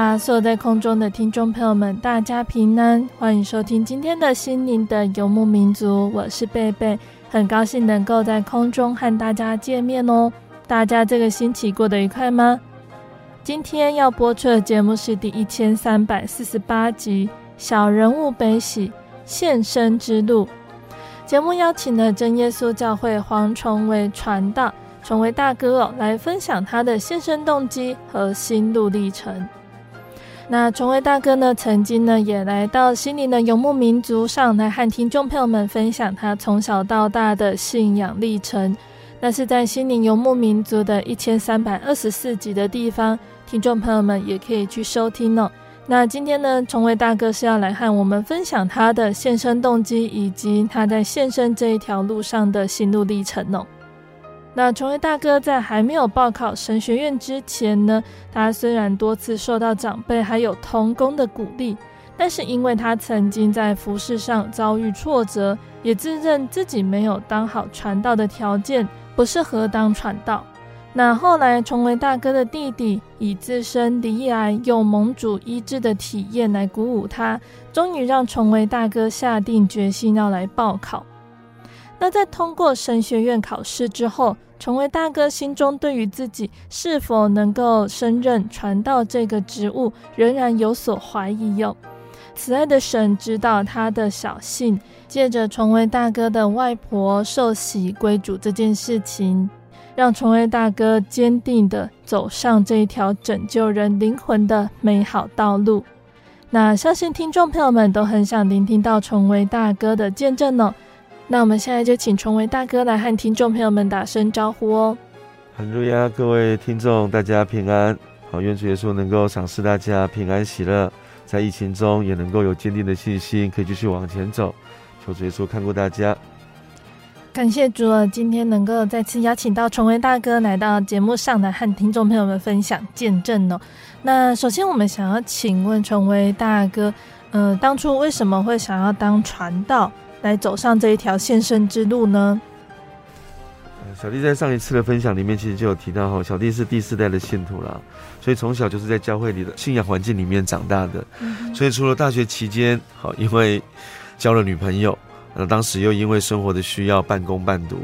啊！所有在空中的听众朋友们，大家平安，欢迎收听今天的心灵的游牧民族。我是贝贝，很高兴能够在空中和大家见面哦。大家这个星期过得愉快吗？今天要播出的节目是第一千三百四十八集《小人物悲喜献身之路》。节目邀请了真耶稣教会黄崇维传道。崇维大哥哦，来分享他的献身动机和心路历程。那崇维大哥呢，曾经呢也来到心灵的游牧民族上来和听众朋友们分享他从小到大的信仰历程。那是在心灵游牧民族的一千三百二十四集的地方，听众朋友们也可以去收听哦。那今天呢，崇维大哥是要来和我们分享他的献身动机，以及他在献身这一条路上的心路历程哦。那崇维大哥在还没有报考神学院之前呢，他虽然多次受到长辈还有同工的鼓励，但是因为他曾经在服事上遭遇挫折，也自认自己没有当好传道的条件，不适合当传道。那后来崇维大哥的弟弟以自身罹癌又蒙主医治的体验来鼓舞他，终于让崇维大哥下定决心要来报考。那在通过神学院考试之后，崇维大哥心中对于自己是否能够升任传道这个职务，仍然有所怀疑哟。慈爱的神知道他的小信，借着崇维大哥的外婆受洗归主这件事情，让崇威大哥坚定地走上这一条拯救人灵魂的美好道路。那相信听众朋友们都很想聆听到崇威大哥的见证呢。那我们现在就请崇维大哥来和听众朋友们打声招呼哦。哈喽呀，各位听众，大家平安。好，愿主耶稣能够赏赐大家平安喜乐，在疫情中也能够有坚定的信心，可以继续往前走。求主耶稣看顾大家。感谢主啊，今天能够再次邀请到崇威大哥来到节目上来和听众朋友们分享见证哦。那首先我们想要请问崇威大哥，呃，当初为什么会想要当传道？来走上这一条献身之路呢？小弟在上一次的分享里面，其实就有提到哈，小弟是第四代的信徒啦，所以从小就是在教会里的信仰环境里面长大的。所以除了大学期间，好，因为交了女朋友，那当时又因为生活的需要半工半读，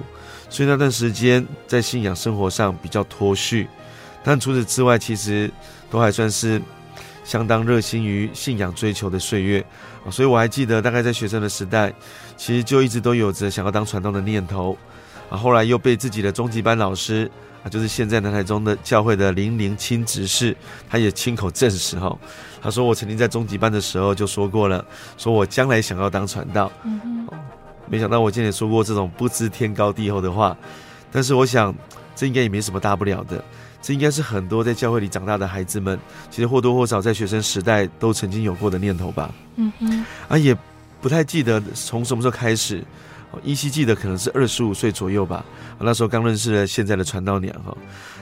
所以那段时间在信仰生活上比较脱序。但除此之外，其实都还算是。相当热心于信仰追求的岁月，所以我还记得，大概在学生的时代，其实就一直都有着想要当传道的念头。啊，后来又被自己的中级班老师啊，就是现在南台中的教会的林林清执事，他也亲口证实哈，他说我曾经在中级班的时候就说过了，说我将来想要当传道。没想到我今天也说过这种不知天高地厚的话，但是我想这应该也没什么大不了的。这应该是很多在教会里长大的孩子们，其实或多或少在学生时代都曾经有过的念头吧。嗯嗯，啊，也不太记得从什么时候开始，依稀记得可能是二十五岁左右吧。那时候刚认识了现在的传道娘哈。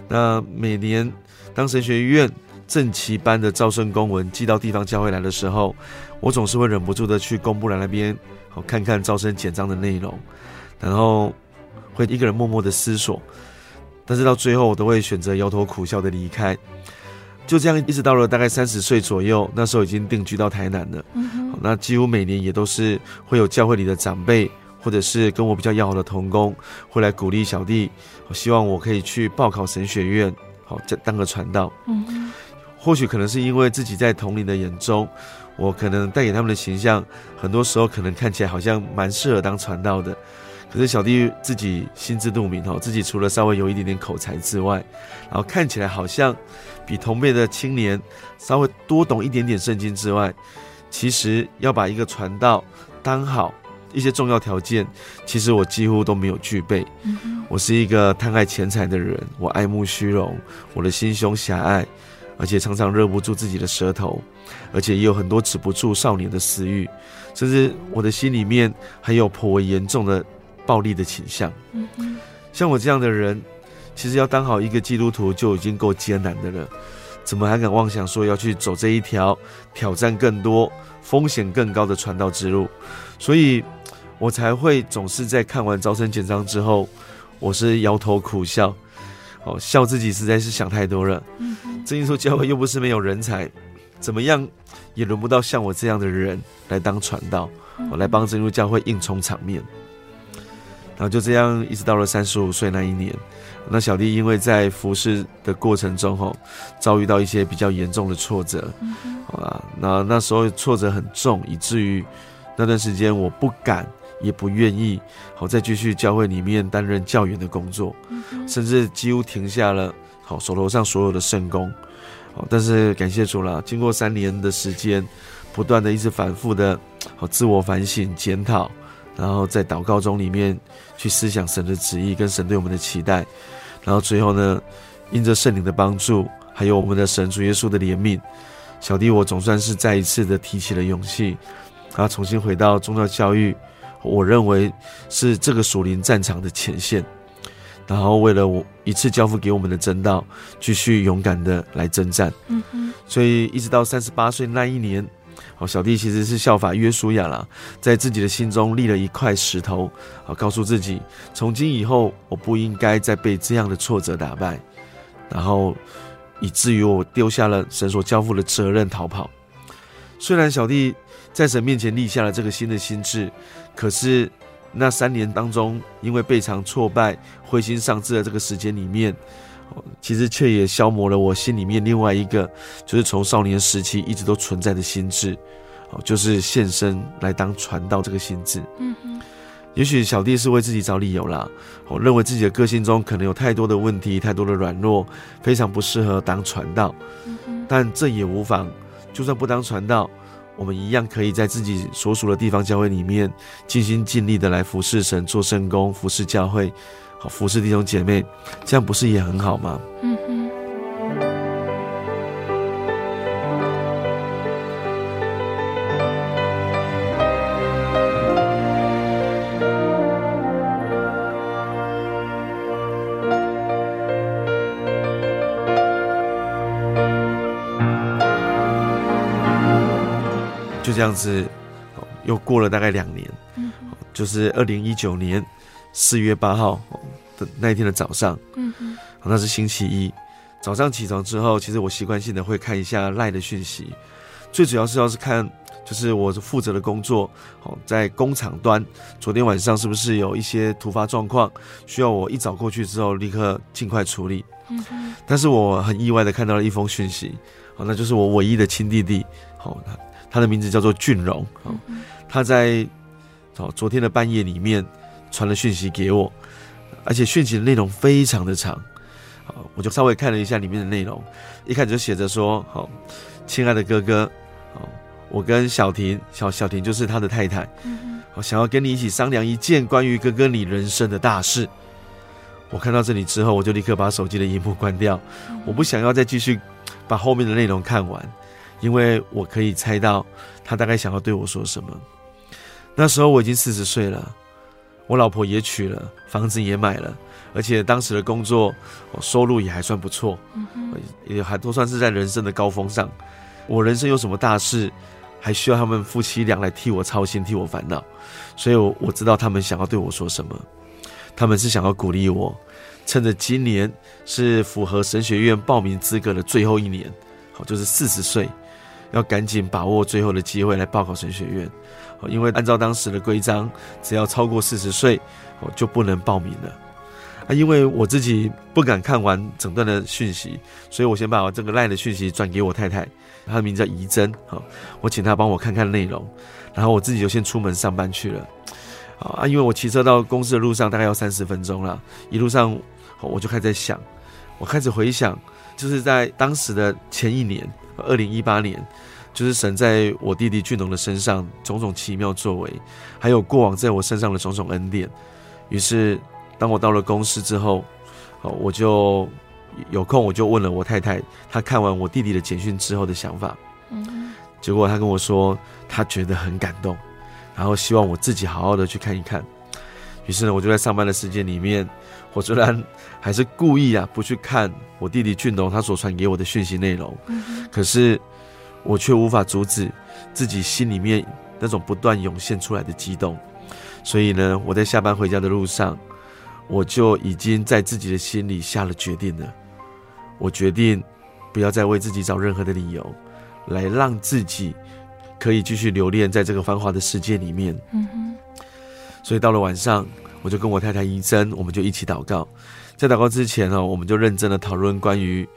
那每年当神学院正期班的招生公文寄到地方教会来的时候，我总是会忍不住的去公布栏那边，好看看招生简章的内容，然后会一个人默默的思索。但是到最后，我都会选择摇头苦笑的离开。就这样一直到了大概三十岁左右，那时候已经定居到台南了。嗯哼，那几乎每年也都是会有教会里的长辈，或者是跟我比较要好的同工，会来鼓励小弟，希望我可以去报考神学院，好，当个传道。嗯哼，或许可能是因为自己在同龄的眼中，我可能带给他们的形象，很多时候可能看起来好像蛮适合当传道的。可是小弟自己心知肚明哈，自己除了稍微有一点点口才之外，然后看起来好像比同辈的青年稍微多懂一点点圣经之外，其实要把一个传道当好一些重要条件，其实我几乎都没有具备。我是一个贪爱钱财的人，我爱慕虚荣，我的心胸狭隘，而且常常忍不住自己的舌头，而且也有很多止不住少年的私欲，甚至我的心里面还有颇为严重的。暴力的倾向，像我这样的人，其实要当好一个基督徒就已经够艰难的了，怎么还敢妄想说要去走这一条挑战更多、风险更高的传道之路？所以，我才会总是在看完招生简章之后，我是摇头苦笑，哦，笑自己实在是想太多了。这一所教会又不是没有人才，怎么样也轮不到像我这样的人来当传道，我来帮真耶稣教会硬冲场面。然后就这样一直到了三十五岁那一年，那小弟因为在服侍的过程中吼，遭遇到一些比较严重的挫折，好吧，那那时候挫折很重，以至于那段时间我不敢也不愿意好再继续教会里面担任教员的工作，甚至几乎停下了好手头上所有的圣工，好，但是感谢主了，经过三年的时间，不断的一直反复的好自我反省检讨。然后在祷告中里面去思想神的旨意跟神对我们的期待，然后最后呢，因着圣灵的帮助，还有我们的神主耶稣的怜悯，小弟我总算是再一次的提起了勇气，然后重新回到宗教教育，我认为是这个属灵战场的前线，然后为了我一次交付给我们的真道，继续勇敢的来征战。嗯嗯，所以一直到三十八岁那一年。好，小弟其实是效法约书亚啦，在自己的心中立了一块石头，好，告诉自己，从今以后我不应该再被这样的挫折打败，然后以至于我丢下了神所交付的责任逃跑。虽然小弟在神面前立下了这个新的心志，可是那三年当中，因为备尝挫败、灰心丧志的这个时间里面。其实却也消磨了我心里面另外一个，就是从少年时期一直都存在的心智，哦，就是献身来当传道这个心智。嗯哼，也许小弟是为自己找理由啦，我认为自己的个性中可能有太多的问题，太多的软弱，非常不适合当传道。但这也无妨，就算不当传道，我们一样可以在自己所属的地方教会里面，尽心尽力的来服侍神，做圣工，服侍教会。服侍弟兄姐妹，这样不是也很好吗？嗯哼。就这样子，又过了大概两年，就是二零一九年四月八号。的那一天的早上，嗯嗯，那是星期一，早上起床之后，其实我习惯性的会看一下赖的讯息，最主要是要是看，就是我负责的工作，好，在工厂端，昨天晚上是不是有一些突发状况，需要我一早过去之后立刻尽快处理，嗯嗯，但是我很意外的看到了一封讯息，好，那就是我唯一的亲弟弟，好，他他的名字叫做俊荣，哦，他在好昨天的半夜里面传了讯息给我。而且讯息的内容非常的长，好，我就稍微看了一下里面的内容，一开始就写着说：“好，亲爱的哥哥，好，我跟小婷，小小婷就是他的太太，好，想要跟你一起商量一件关于哥哥你人生的大事。”我看到这里之后，我就立刻把手机的荧幕关掉，我不想要再继续把后面的内容看完，因为我可以猜到他大概想要对我说什么。那时候我已经四十岁了。我老婆也娶了，房子也买了，而且当时的工作，收入也还算不错，也还都算是在人生的高峰上。我人生有什么大事，还需要他们夫妻俩来替我操心、替我烦恼，所以我我知道他们想要对我说什么。他们是想要鼓励我，趁着今年是符合神学院报名资格的最后一年，好，就是四十岁，要赶紧把握最后的机会来报考神学院。因为按照当时的规章，只要超过四十岁，哦，就不能报名了。啊，因为我自己不敢看完整段的讯息，所以我先把我这个赖的讯息转给我太太，她的名字叫怡珍。好，我请她帮我看看内容，然后我自己就先出门上班去了。啊，因为我骑车到公司的路上大概要三十分钟了，一路上我就开始在想，我开始回想。就是在当时的前一年，二零一八年，就是神在我弟弟俊龙的身上种种奇妙作为，还有过往在我身上的种种恩典。于是，当我到了公司之后，哦，我就有空我就问了我太太，她看完我弟弟的简讯之后的想法。嗯，结果她跟我说，她觉得很感动，然后希望我自己好好的去看一看。于是呢，我就在上班的时间里面。我虽然还是故意啊，不去看我弟弟俊龙他所传给我的讯息内容，可是我却无法阻止自己心里面那种不断涌现出来的激动。所以呢，我在下班回家的路上，我就已经在自己的心里下了决定了。我决定不要再为自己找任何的理由，来让自己可以继续留恋在这个繁华的世界里面。所以到了晚上。我就跟我太太医生，我们就一起祷告。在祷告之前呢，我们就认真的讨论关于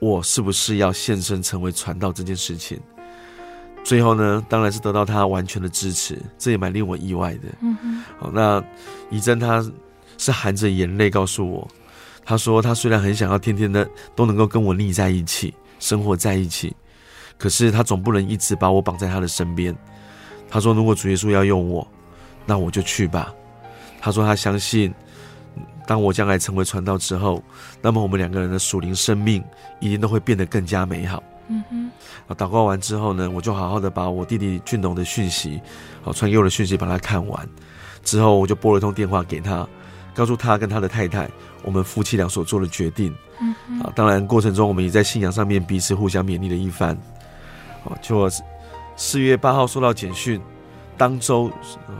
我是不是要献身成为传道这件事情。最后呢，当然是得到他完全的支持，这也蛮令我意外的。嗯。好，那怡珍她是含着眼泪告诉我，她说她虽然很想要天天的都能够跟我腻在一起，生活在一起，可是她总不能一直把我绑在她的身边。她说，如果主耶稣要用我，那我就去吧。他说：“他相信，当我将来成为传道之后，那么我们两个人的属灵生命一定都会变得更加美好。”嗯哼。啊祷告完之后呢，我就好好的把我弟弟俊龙的讯息，好传给我的讯息，把他看完。之后我就拨了一通电话给他，告诉他跟他的太太，我们夫妻俩所做的决定。嗯哼。啊，当然过程中我们也在信仰上面彼此互相勉励了一番。哦，就四月八号收到简讯。当周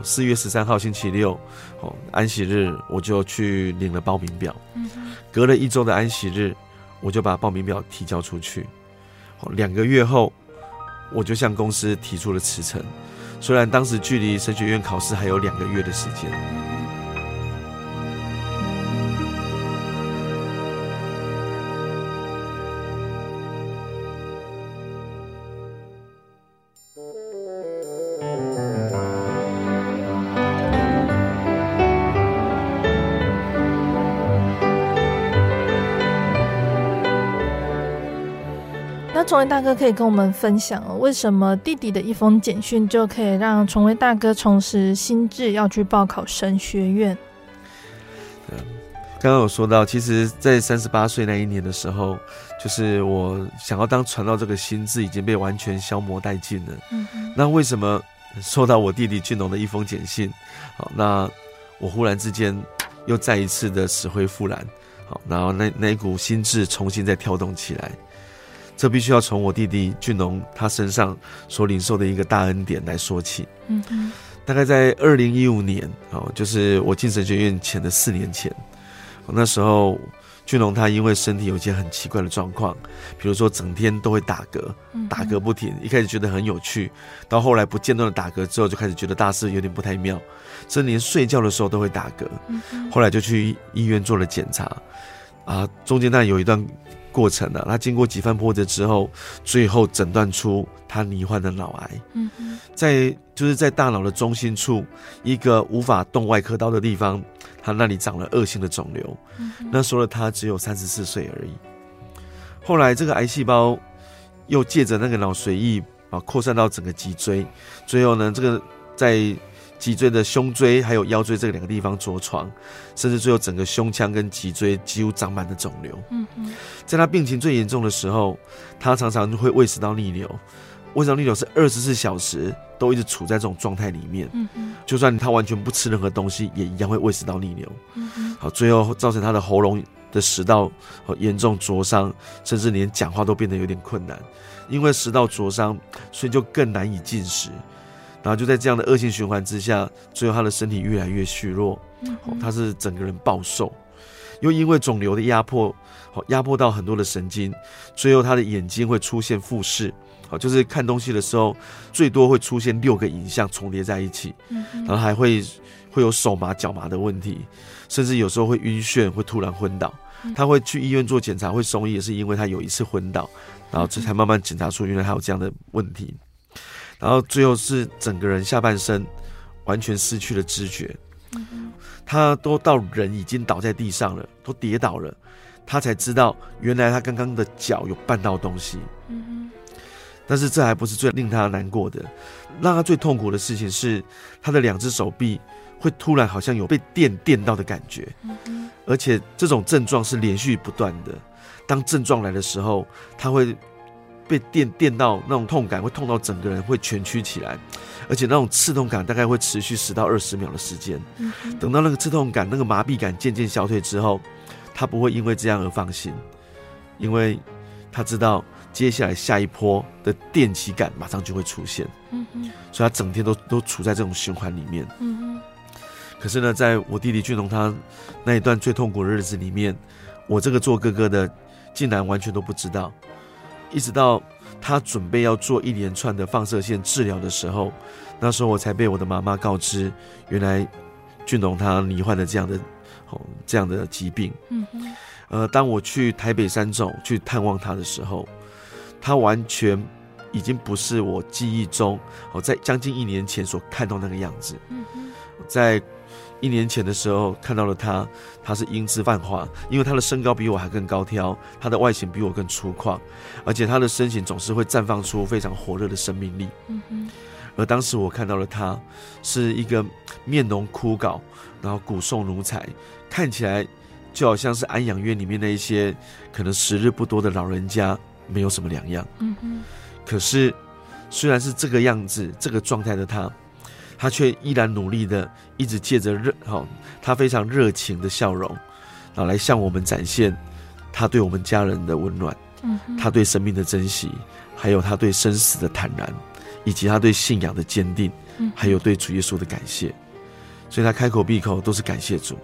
四月十三号星期六，哦，安息日，我就去领了报名表。隔了一周的安息日，我就把报名表提交出去。两个月后，我就向公司提出了辞呈。虽然当时距离神学院考试还有两个月的时间。大哥可以跟我们分享哦，为什么弟弟的一封简讯就可以让崇威大哥重拾心智，要去报考神学院？嗯，刚刚有说到，其实，在三十八岁那一年的时候，就是我想要当传道这个心智已经被完全消磨殆尽了。嗯哼，那为什么收到我弟弟俊龙的一封简讯？好，那我忽然之间又再一次的死灰复燃。好，然后那那一股心智重新再跳动起来。这必须要从我弟弟俊龙他身上所领受的一个大恩典来说起。嗯嗯，大概在二零一五年哦，就是我进神学院前的四年前，那时候俊龙他因为身体有一些很奇怪的状况，比如说整天都会打嗝，打嗝不停。一开始觉得很有趣，到后来不间断的打嗝之后，就开始觉得大事有点不太妙，甚至连睡觉的时候都会打嗝。后来就去医院做了检查，啊，中间那有一段。过程了，他经过几番波折之后，最后诊断出他罹患的脑癌。嗯，在就是在大脑的中心处一个无法动外科刀的地方，他那里长了恶性的肿瘤。那时候他只有三十四岁而已。后来这个癌细胞又借着那个脑髓液啊扩散到整个脊椎，最后呢，这个在。脊椎的胸椎还有腰椎这两个地方着床，甚至最后整个胸腔跟脊椎几乎长满了肿瘤。嗯嗯，在他病情最严重的时候，他常常会胃食道逆流，胃食道逆流是二十四小时都一直处在这种状态里面。嗯嗯，就算他完全不吃任何东西，也一样会胃食道逆流。嗯嗯，好，最后造成他的喉咙的食道严重灼伤，甚至连讲话都变得有点困难。因为食道灼伤，所以就更难以进食。然后就在这样的恶性循环之下，最后他的身体越来越虚弱，他是整个人暴瘦。又因为肿瘤的压迫，好压迫到很多的神经，最后他的眼睛会出现复视，好就是看东西的时候最多会出现六个影像重叠在一起，然后还会会有手麻脚麻的问题，甚至有时候会晕眩，会突然昏倒。他会去医院做检查，会送医也是因为他有一次昏倒，然后这才慢慢检查出原来他有这样的问题，然后最后是整个人下半身完全失去了知觉，他都到人已经倒在地上了，都跌倒了，他才知道原来他刚刚的脚有绊到东西，但是这还不是最令他难过的，让他最痛苦的事情是他的两只手臂会突然好像有被电电到的感觉。而且这种症状是连续不断的，当症状来的时候，他会被电电到那种痛感，会痛到整个人会蜷曲起来，而且那种刺痛感大概会持续十到二十秒的时间。等到那个刺痛感、那个麻痹感渐渐消退之后，他不会因为这样而放心，因为他知道接下来下一波的电击感马上就会出现。所以他整天都都处在这种循环里面。可是呢，在我弟弟俊龙他那一段最痛苦的日子里面，我这个做哥哥的竟然完全都不知道。一直到他准备要做一连串的放射线治疗的时候，那时候我才被我的妈妈告知，原来俊龙他罹患了这样的哦这样的疾病。嗯嗯。呃，当我去台北三总去探望他的时候，他完全已经不是我记忆中哦在将近一年前所看到那个样子。嗯嗯。在一年前的时候看到了他，他是英姿焕发，因为他的身高比我还更高挑，他的外形比我更粗犷，而且他的身形总是会绽放出非常火热的生命力。嗯哼。而当时我看到了他，是一个面容枯槁，然后骨瘦如柴，看起来就好像是安养院里面那一些可能时日不多的老人家，没有什么两样。嗯哼。可是虽然是这个样子，这个状态的他。他却依然努力的，一直借着热，哈，他非常热情的笑容，啊，来向我们展现他对我们家人的温暖，嗯，他对生命的珍惜，还有他对生死的坦然，以及他对信仰的坚定，嗯，还有对主耶稣的感谢，所以他开口闭口都是感谢主。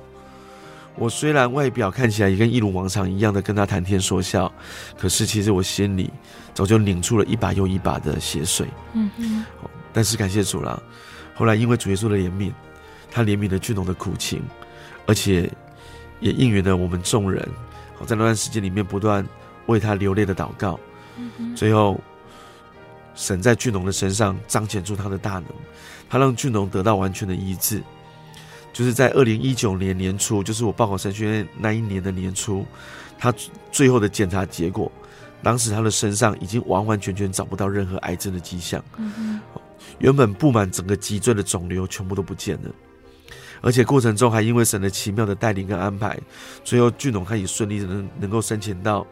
我虽然外表看起来也跟一如往常一样的跟他谈天说笑，可是其实我心里早就拧出了一把又一把的血水，嗯嗯，但是感谢主了。后来，因为主耶稣的怜悯，他怜悯了巨龙的苦情，而且也应允了我们众人。好，在那段时间里面，不断为他流泪的祷告。最后，神在巨龙的身上彰显出他的大能，他让巨龙得到完全的医治。就是在二零一九年年初，就是我报考神学院那一年的年初，他最后的检查结果，当时他的身上已经完完全全找不到任何癌症的迹象。原本布满整个脊椎的肿瘤全部都不见了，而且过程中还因为神的奇妙的带领跟安排，最后俊龙他也顺利的能能够申请到，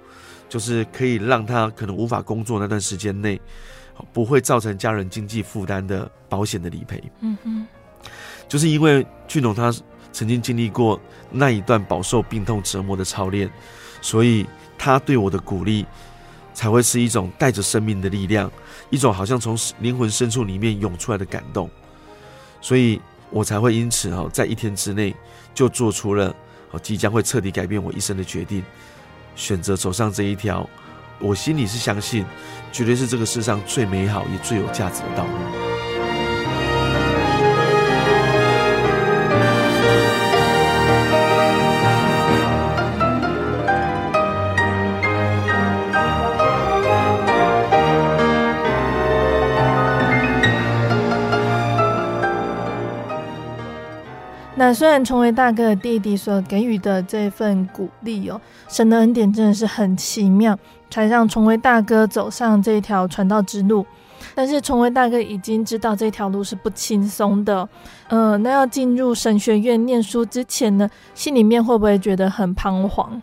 就是可以让他可能无法工作那段时间内，不会造成家人经济负担的保险的理赔。嗯哼，就是因为俊龙他曾经经历过那一段饱受病痛折磨的操练，所以他对我的鼓励才会是一种带着生命的力量。一种好像从灵魂深处里面涌出来的感动，所以我才会因此哈，在一天之内就做出了即将会彻底改变我一生的决定，选择走上这一条，我心里是相信，绝对是这个世上最美好也最有价值的道路。那虽然崇维大哥的弟弟所给予的这份鼓励哦，神的恩典真的是很奇妙，才让崇维大哥走上这条传道之路。但是崇维大哥已经知道这条路是不轻松的，呃，那要进入神学院念书之前呢，心里面会不会觉得很彷徨？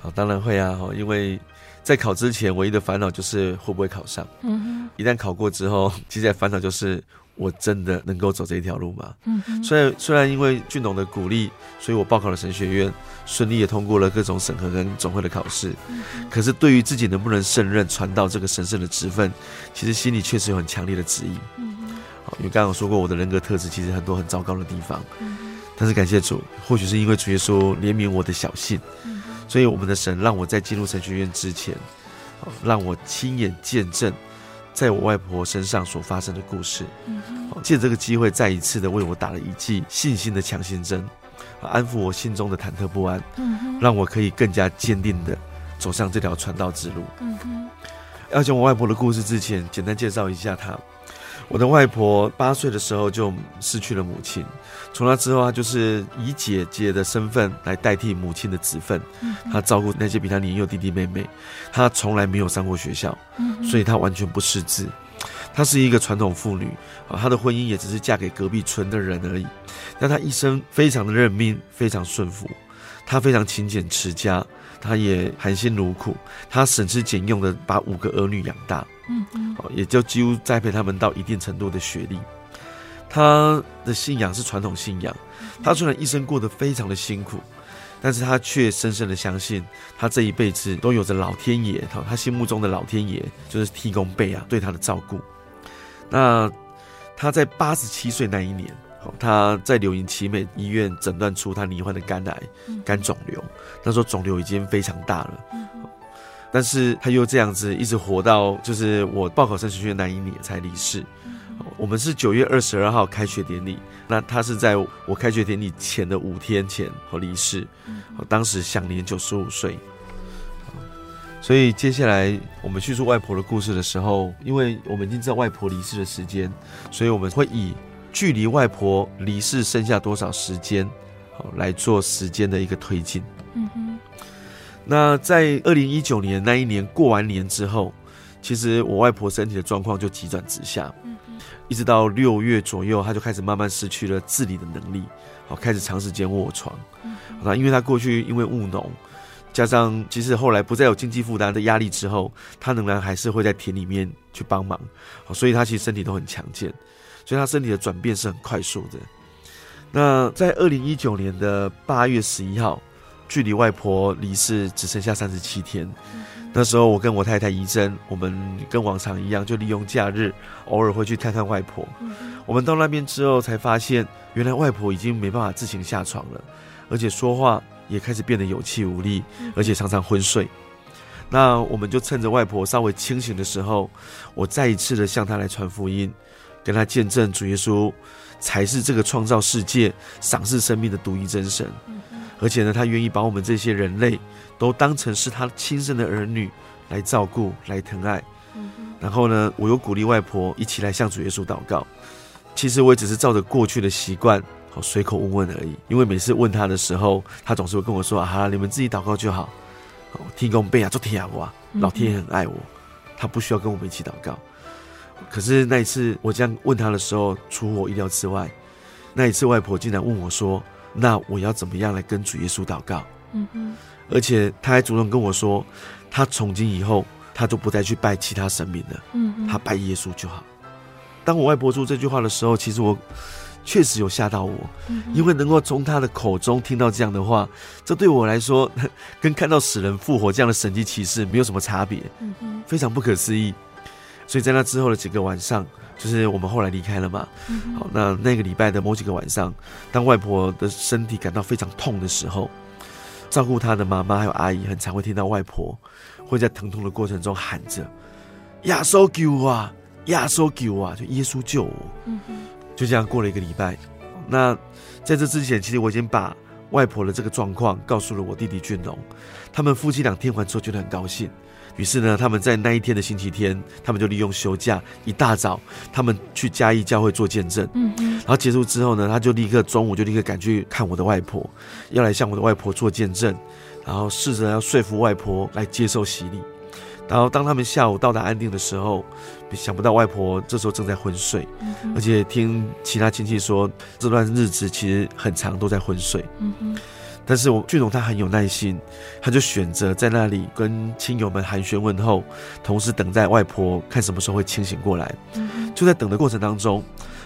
好，当然会啊，因为在考之前唯一的烦恼就是会不会考上。嗯哼，一旦考过之后，接下来烦恼就是。我真的能够走这一条路吗？嗯，虽然虽然因为俊董的鼓励，所以我报考了神学院，顺利也通过了各种审核跟总会的考试。嗯，可是对于自己能不能胜任传道这个神圣的职分，其实心里确实有很强烈的质疑。嗯哼，因为刚刚说过我的人格特质其实很多很糟糕的地方。嗯，但是感谢主，或许是因为主耶稣怜悯我的小信，所以我们的神让我在进入神学院之前，让我亲眼见证在我外婆身上所发生的故事。借这个机会，再一次的为我打了一剂信心的强心针，安抚我心中的忐忑不安，让我可以更加坚定的走上这条传道之路。要讲我外婆的故事之前，简单介绍一下她。我的外婆八岁的时候就失去了母亲，从那之后，她就是以姐姐的身份来代替母亲的职分，她照顾那些比她年幼弟弟妹妹，她从来没有上过学校，所以她完全不识字。她是一个传统妇女啊，她的婚姻也只是嫁给隔壁村的人而已，但她一生非常的认命，非常顺服，她非常勤俭持家。她也含辛茹苦，她省吃俭用的把五个儿女养大，嗯嗯，也就几乎栽培他们到一定程度的学历。他的信仰是传统信仰，他虽然一生过得非常的辛苦，但是他却深深的相信，他这一辈子都有着老天爷，他心目中的老天爷就是提供贝啊对他的照顾。那他在八十七岁那一年。他在柳营奇美医院诊断出他罹患的肝癌、肝肿瘤，那时候肿瘤已经非常大了，但是他又这样子一直活到就是我报考神学院那一年才离世。我们是九月二十二号开学典礼，那他是在我开学典礼前的五天前和离世，当时享年九十五岁。所以接下来我们叙述外婆的故事的时候，因为我们已经知道外婆离世的时间，所以我们会以。距离外婆离世剩下多少时间？好，来做时间的一个推进。嗯哼。那在二零一九年那一年过完年之后，其实我外婆身体的状况就急转直下。一直到六月左右，他就开始慢慢失去了自理的能力，好，开始长时间卧床。嗯。那因为他过去因为务农，加上其实后来不再有经济负担的压力之后，他仍然还是会在田里面去帮忙。好，所以他其实身体都很强健。所以他身体的转变是很快速的。那在二零一九年的八月十一号，距离外婆离世只剩下三十七天。那时候我跟我太太怡珍，我们跟往常一样，就利用假日偶尔会去看看外婆。我们到那边之后才发现，原来外婆已经没办法自行下床了，而且说话也开始变得有气无力，而且常常昏睡。那我们就趁着外婆稍微清醒的时候，我再一次的向她来传福音。跟她见证主耶稣才是这个创造世界、赏赐生命的独一真神，而且呢，他愿意把我们这些人类都当成是他亲生的儿女来照顾、来疼爱。然后呢，我又鼓励外婆一起来向主耶稣祷告。其实我也只是照着过去的习惯，好随口问问而已。因为每次问他的时候，他总是会跟我说：“啊，你们自己祷告就好。”天公伯啊，做天啊，老天爷很爱我，他不需要跟我们一起祷告。可是那一次我这样问他的时候，出乎我意料之外。那一次外婆竟然问我说：“那我要怎么样来跟主耶稣祷告？”嗯哼。而且他还主动跟我说，他从今以后他就不再去拜其他神明了。嗯。他拜耶稣就好。当我外婆说这句话的时候，其实我确实有吓到我，因为能够从他的口中听到这样的话，这对我来说 跟看到死人复活这样的神迹奇事没有什么差别。非常不可思议。所以在那之后的几个晚上，就是我们后来离开了嘛。好，那那个礼拜的某几个晚上，当外婆的身体感到非常痛的时候，照顾他的妈妈还有阿姨，很常会听到外婆会在疼痛的过程中喊着：“亚稣救我啊，亚稣救我啊，就耶稣救我。”嗯就这样过了一个礼拜。那在这之前，其实我已经把外婆的这个状况告诉了我弟弟俊龙，他们夫妻俩听完之后觉得很高兴。于是呢，他们在那一天的星期天，他们就利用休假，一大早，他们去嘉义教会做见证。嗯嗯。然后结束之后呢，他就立刻中午就立刻赶去看我的外婆，要来向我的外婆做见证，然后试着要说服外婆来接受洗礼。然后当他们下午到达安定的时候，想不到外婆这时候正在昏睡，而且听其他亲戚说，这段日子其实很长都在昏睡。但是我俊龙他很有耐心，他就选择在那里跟亲友们寒暄问候，同时等待外婆看什么时候会清醒过来。就在等的过程当中，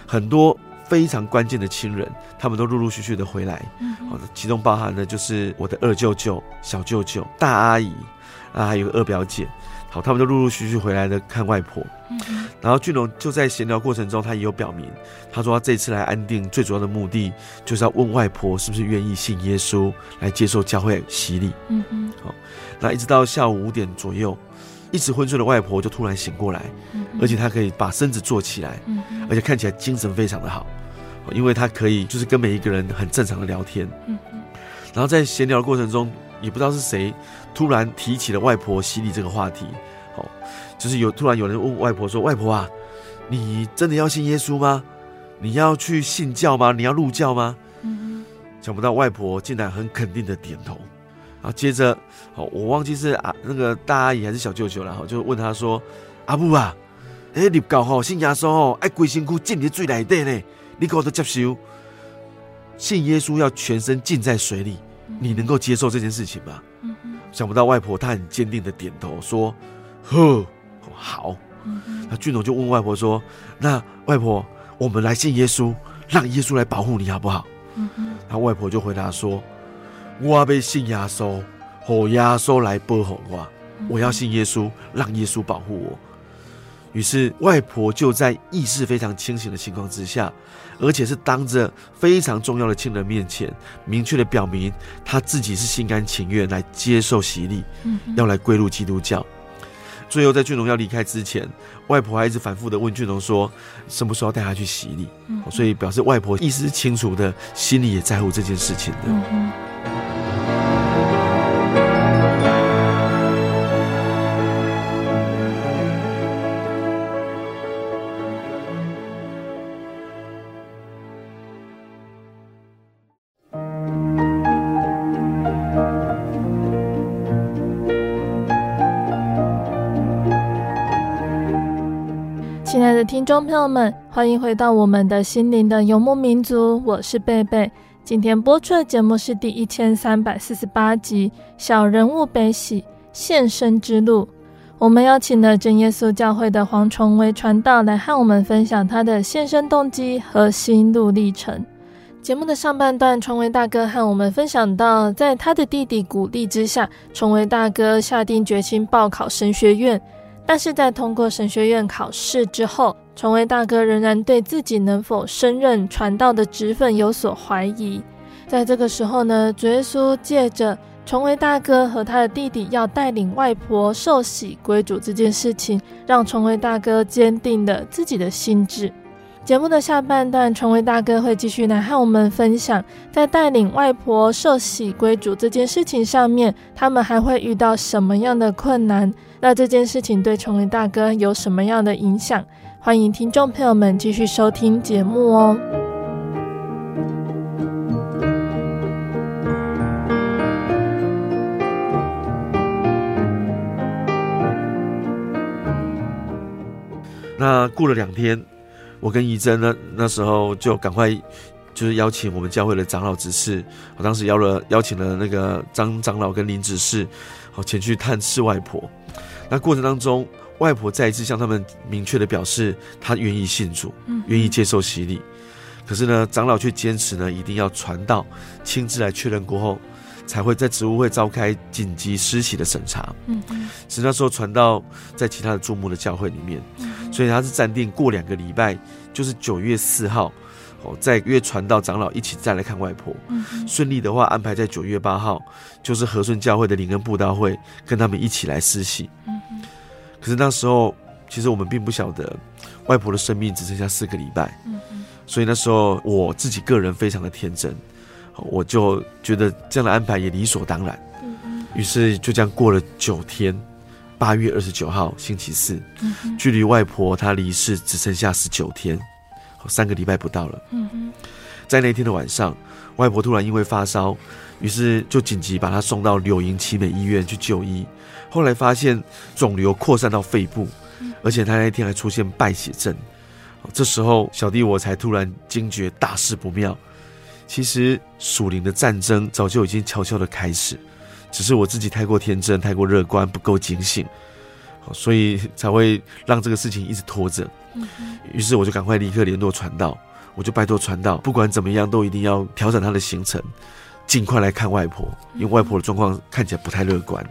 很多非常关键的亲人，他们都陆陆续续的回来。好，其中包含的就是我的二舅舅、小舅舅、大阿姨啊，还有个二表姐。好，他们都陆陆续续回来的看外婆。然后俊龙就在闲聊过程中，他也有表明，他说他这次来安定最主要的目的，就是要问外婆是不是愿意信耶稣，来接受教会洗礼。嗯嗯。好，那一直到下午五点左右，一直昏睡的外婆就突然醒过来，嗯、而且她可以把身子坐起来，嗯，而且看起来精神非常的好，因为她可以就是跟每一个人很正常的聊天。嗯嗯。然后在闲聊的过程中，也不知道是谁突然提起了外婆洗礼这个话题。好，就是有突然有人问外婆说：“外婆啊，你真的要信耶稣吗？你要去信教吗？你要入教吗？”嗯，想不到外婆竟然很肯定的点头。然后接着，好，我忘记是啊那个大阿姨还是小舅舅了哈，就问他说：“阿母啊，哎，你搞吼信耶稣哦，爱规身躯浸在水里底呢，你可得接受？信耶稣要全身浸在水里，你能够接受这件事情吗？”嗯，想不到外婆她很坚定的点头说。呵，好。那俊龙就问外婆说：“那外婆，我们来信耶稣，让耶稣来保护你好不好？”他外婆就回答说：“我要被信耶稣，让耶稣来保护我。我要信耶稣，让耶稣保护我。”于是外婆就在意识非常清醒的情况之下，而且是当着非常重要的亲人面前，明确的表明她自己是心甘情愿来接受洗礼，要来归入基督教。最后，在俊荣要离开之前，外婆还一直反复的问俊荣说：“什么时候要带他去洗礼？”嗯，所以表示外婆意识清楚的，心里也在乎这件事情的。亲爱的听众朋友们，欢迎回到我们的心灵的游牧民族，我是贝贝。今天播出的节目是第一千三百四十八集《小人物悲喜献身之路》。我们邀请了真耶稣教会的黄崇维传道来和我们分享他的献身动机和心路历程。节目的上半段，崇维大哥和我们分享到，在他的弟弟鼓励之下，崇维大哥下定决心报考神学院。但是在通过神学院考试之后，崇维大哥仍然对自己能否胜任传道的职分有所怀疑。在这个时候呢，主耶稣借着崇维大哥和他的弟弟要带领外婆受洗归主这件事情，让崇维大哥坚定了自己的心志。节目的下半段，崇维大哥会继续来和我们分享，在带领外婆受洗归主这件事情上面，他们还会遇到什么样的困难？那这件事情对崇林大哥有什么样的影响？欢迎听众朋友们继续收听节目哦。那过了两天，我跟怡珍呢，那时候就赶快就是邀请我们教会的长老执事，我当时邀了邀请了那个张长老跟林执事，好前去探视外婆。那过程当中，外婆再一次向他们明确的表示，她愿意信主，愿意接受洗礼。可是呢，长老却坚持呢，一定要传道亲自来确认过后，才会在职务会召开紧急施洗的审查。嗯，是那时候传道在其他的注目的教会里面，所以他是暂定过两个礼拜，就是九月四号，哦，再约传道长老一起再来看外婆。嗯，顺利的话，安排在九月八号，就是和顺教会的灵恩布道会，跟他们一起来施洗。可是那时候，其实我们并不晓得，外婆的生命只剩下四个礼拜。嗯嗯。所以那时候我自己个人非常的天真，我就觉得这样的安排也理所当然。嗯嗯。于是就这样过了九天，八月二十九号星期四，嗯，距离外婆她离世只剩下十九天，三个礼拜不到了。嗯嗯。在那天的晚上，外婆突然因为发烧，于是就紧急把她送到柳营奇美医院去就医。后来发现肿瘤扩散到肺部，而且她那天还出现败血症。这时候小弟我才突然惊觉大事不妙。其实属灵的战争早就已经悄悄的开始，只是我自己太过天真、太过乐观、不够警醒，所以才会让这个事情一直拖着。于是我就赶快立刻联络传道，我就拜托传道，不管怎么样都一定要调整他的行程，尽快来看外婆，因为外婆的状况看起来不太乐观。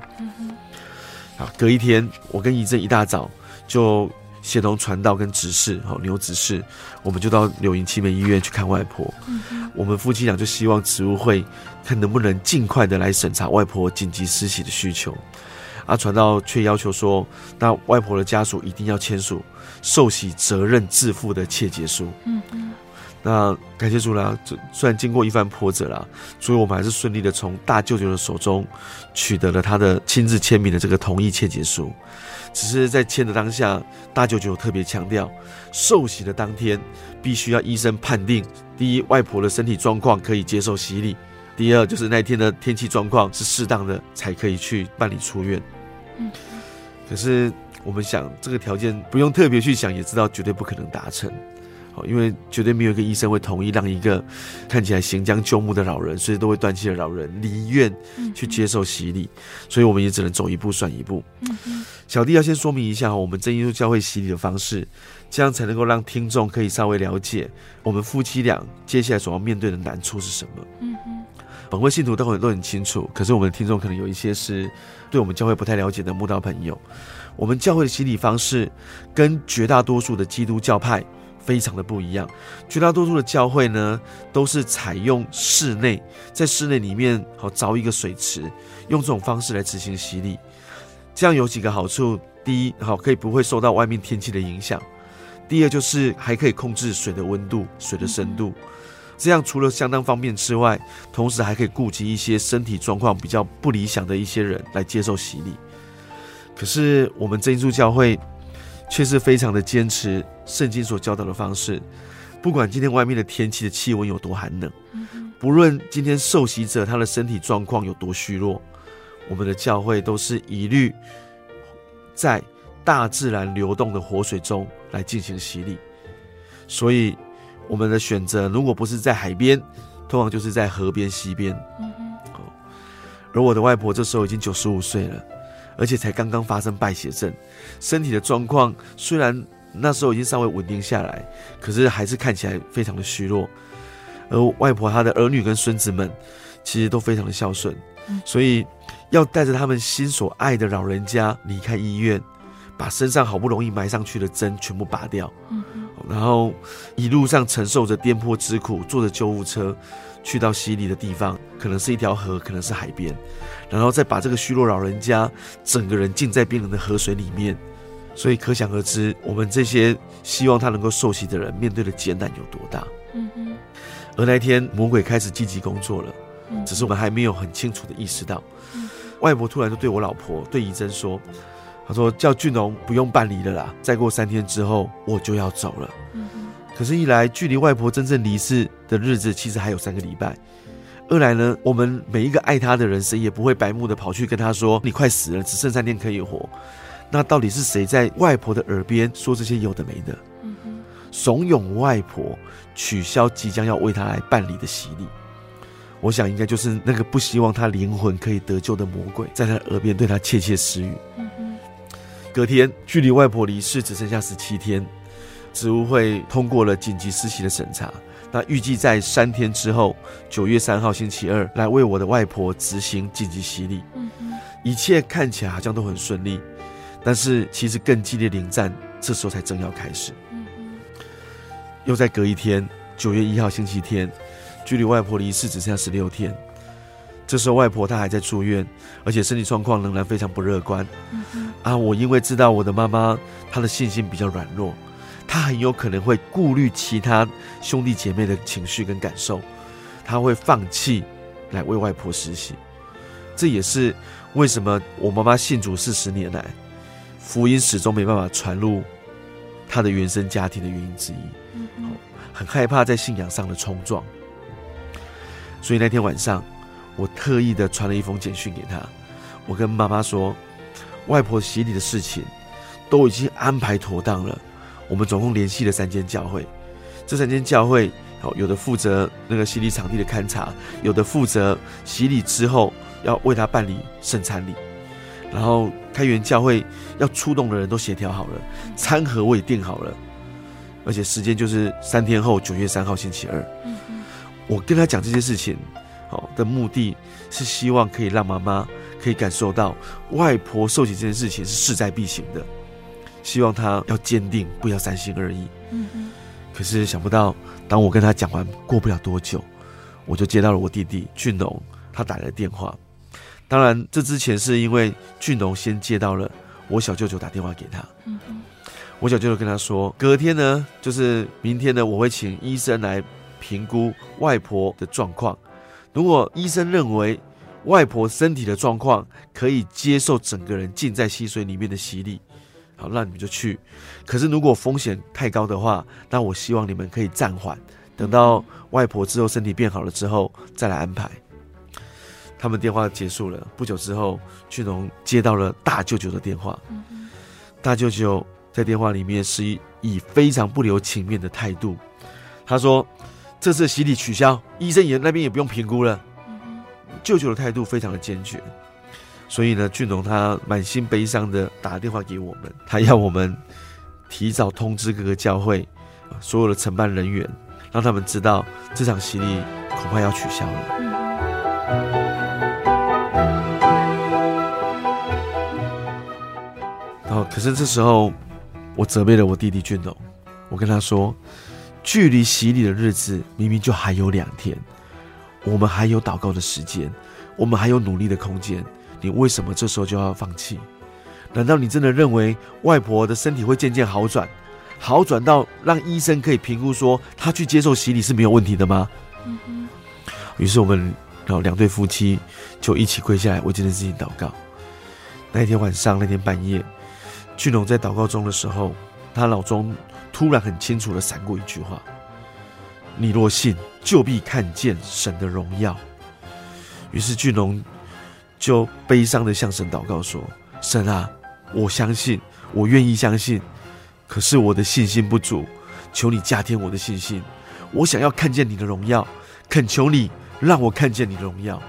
隔一天，我跟怡正一大早就协同传道跟执事，好牛执事，我们就到柳营七美医院去看外婆。我们夫妻俩就希望植物会看能不能尽快的来审查外婆紧急施洗的需求。啊，传道却要求说，那外婆的家属一定要签署受洗责任自负的切结书。嗯嗯。那感谢主啦，虽然经过一番波折啦，所以我们还是顺利的从大舅舅的手中取得了他的亲自签名的这个同意切结书。只是在签的当下，大舅舅特别强调，受洗的当天必须要医生判定，第一，外婆的身体状况可以接受洗礼；第二，就是那天的天气状况是适当的，才可以去办理出院。嗯，可是我们想，这个条件不用特别去想，也知道绝对不可能达成。好因为绝对没有一个医生会同意让一个看起来行将就木的老人，随时都会断气的老人离院去接受洗礼，所以我们也只能走一步算一步。小弟要先说明一下我们真耶稣教会洗礼的方式，这样才能够让听众可以稍微了解我们夫妻俩接下来所要面对的难处是什么。本会信徒都很都很清楚，可是我们的听众可能有一些是对我们教会不太了解的慕道朋友，我们教会的洗礼方式跟绝大多数的基督教派。非常的不一样，绝大多数的教会呢，都是采用室内，在室内里面好凿一个水池，用这种方式来执行洗礼。这样有几个好处：第一，好可以不会受到外面天气的影响；第二，就是还可以控制水的温度、水的深度。这样除了相当方便之外，同时还可以顾及一些身体状况比较不理想的一些人来接受洗礼。可是我们真耶稣教会。却是非常的坚持圣经所教导的方式，不管今天外面的天气的气温有多寒冷，不论今天受洗者他的身体状况有多虚弱，我们的教会都是一律在大自然流动的活水中来进行洗礼。所以我们的选择如果不是在海边，通常就是在河边、溪边。而我的外婆这时候已经九十五岁了。而且才刚刚发生败血症，身体的状况虽然那时候已经稍微稳定下来，可是还是看起来非常的虚弱。而外婆她的儿女跟孙子们其实都非常的孝顺，所以要带着他们心所爱的老人家离开医院，把身上好不容易埋上去的针全部拔掉，然后一路上承受着颠簸之苦，坐着救护车。去到洗礼的地方，可能是一条河，可能是海边，然后再把这个虚弱老人家整个人浸在冰冷的河水里面，所以可想而知，我们这些希望他能够受洗的人面对的艰难有多大。嗯哼。而那天魔鬼开始积极工作了，只是我们还没有很清楚的意识到。外婆突然就对我老婆对怡珍说：“她说叫俊龙不用办理了啦，再过三天之后我就要走了。”可是，一来距离外婆真正离世的日子其实还有三个礼拜；二来呢，我们每一个爱她的人，谁也不会白目的跑去跟她说：“你快死了，只剩三天可以活。”那到底是谁在外婆的耳边说这些有的没的？怂恿外婆取消即将要为她来办理的洗礼。我想，应该就是那个不希望她灵魂可以得救的魔鬼，在她耳边对她窃窃私语。隔天，距离外婆离世只剩下十七天。植物会通过了紧急实习的审查，那预计在三天之后，九月三号星期二来为我的外婆执行紧急洗礼。嗯哼，一切看起来好像都很顺利，但是其实更激烈的临战这时候才正要开始。嗯哼，又再隔一天，九月一号星期天，距离外婆离世只剩下十六天。这时候外婆她还在住院，而且身体状况仍然非常不乐观。嗯，啊，我因为知道我的妈妈她的信心比较软弱。她很有可能会顾虑其他兄弟姐妹的情绪跟感受，她会放弃来为外婆实习。这也是为什么我妈妈信主四十年来，福音始终没办法传入她的原生家庭的原因之一。很害怕在信仰上的冲撞，所以那天晚上，我特意的传了一封简讯给他，我跟妈妈说，外婆洗礼的事情都已经安排妥当了。我们总共联系了三间教会，这三间教会，好，有的负责那个洗礼场地的勘察，有的负责洗礼之后要为他办理圣餐礼，然后开元教会要出动的人都协调好了，餐盒我也订好了，而且时间就是三天后九月三号星期二。我跟他讲这些事情，好，的目的是希望可以让妈妈可以感受到外婆受洗这件事情是势在必行的。希望她要坚定，不要三心二意。嗯嗯。可是想不到，当我跟她讲完，过不了多久，我就接到了我弟弟俊龙他打来的电话。当然，这之前是因为俊龙先接到了我小舅舅打电话给他。嗯嗯。我小舅舅跟他说，隔天呢，就是明天呢，我会请医生来评估外婆的状况。如果医生认为外婆身体的状况可以接受整个人浸在溪水里面的洗礼，好，那你们就去。可是如果风险太高的话，那我希望你们可以暂缓，等到外婆之后身体变好了之后再来安排。他们电话结束了，不久之后，俊龙接到了大舅舅的电话。大舅舅在电话里面是以非常不留情面的态度，他说：“这次洗礼取消，医生也那边也不用评估了。”舅舅的态度非常的坚决。所以呢，俊龙他满心悲伤的打电话给我们，他要我们提早通知各个教会所有的承办人员，让他们知道这场洗礼恐怕要取消了。然后，可是这时候我责备了我弟弟俊龙，我跟他说，距离洗礼的日子明明就还有两天，我们还有祷告的时间，我们还有努力的空间。你为什么这时候就要放弃？难道你真的认为外婆的身体会渐渐好转，好转到让医生可以评估说她去接受洗礼是没有问题的吗？嗯。于是我们然后两对夫妻就一起跪下来为这件事情祷告。那天晚上，那天半夜，俊龙在祷告中的时候，他脑中突然很清楚的闪过一句话：“你若信，就必看见神的荣耀。”于是俊龙。就悲伤的向神祷告说：“神啊，我相信，我愿意相信，可是我的信心不足，求你加添我的信心。我想要看见你的荣耀，恳求你让我看见你的荣耀。”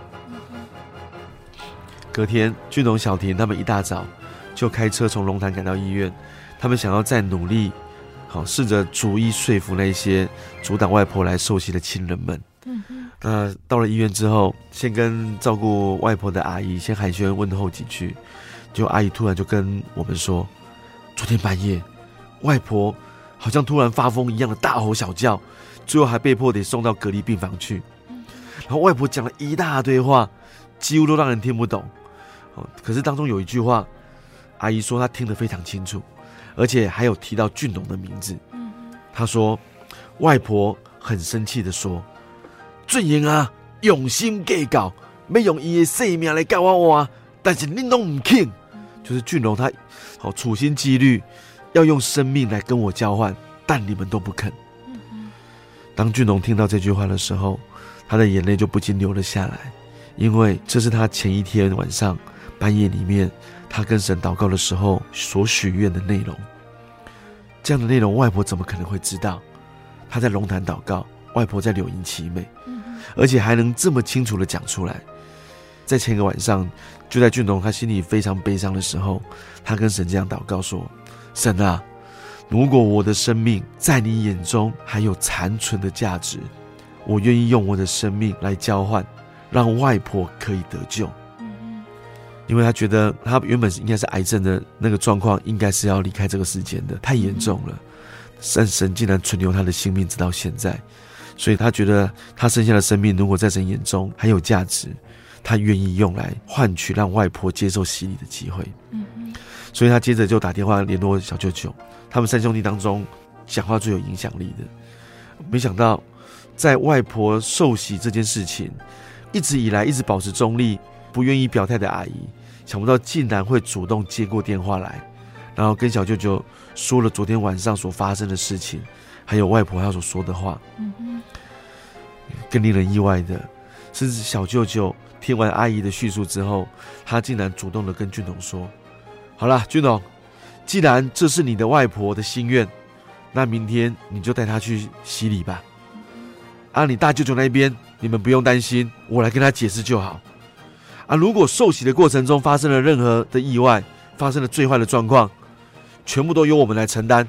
隔天，俊龙、小婷他们一大早就开车从龙潭赶到医院，他们想要再努力，好试着逐一说服那些阻挡外婆来受洗的亲人们。那到了医院之后，先跟照顾外婆的阿姨先寒暄问候几句，就阿姨突然就跟我们说，昨天半夜，外婆好像突然发疯一样的大吼小叫，最后还被迫得送到隔离病房去。然后外婆讲了一大堆话，几乎都让人听不懂。哦，可是当中有一句话，阿姨说她听得非常清楚，而且还有提到俊龙的名字。她说，外婆很生气的说。俊英啊，用心计较，要用伊的性命来教我话，但是你拢唔肯，就是俊龙他好处心积虑要用生命来跟我交换，但你们都不肯。当俊龙听到这句话的时候，他的眼泪就不禁流了下来，因为这是他前一天晚上半夜里面他跟神祷告的时候所许愿的内容。这样的内容，外婆怎么可能会知道？他在龙潭祷告，外婆在柳营祈美。而且还能这么清楚的讲出来，在前一个晚上，就在俊龙他心里非常悲伤的时候，他跟神这样祷告说：“神啊，如果我的生命在你眼中还有残存的价值，我愿意用我的生命来交换，让外婆可以得救。”因为他觉得他原本应该是癌症的那个状况，应该是要离开这个世间的，太严重了，但神竟然存留他的性命直到现在。所以他觉得他剩下的生命，如果在神眼中还有价值，他愿意用来换取让外婆接受洗礼的机会。嗯嗯。所以他接着就打电话联络小舅舅，他们三兄弟当中讲话最有影响力的。没想到，在外婆受洗这件事情，一直以来一直保持中立、不愿意表态的阿姨，想不到竟然会主动接过电话来，然后跟小舅舅说了昨天晚上所发生的事情，还有外婆她所说的话。嗯更令人意外的是，小舅舅听完阿姨的叙述之后，他竟然主动的跟俊龙说：“好了，俊龙，既然这是你的外婆的心愿，那明天你就带她去洗礼吧。啊，你大舅舅那边你们不用担心，我来跟他解释就好。啊，如果受洗的过程中发生了任何的意外，发生了最坏的状况，全部都由我们来承担。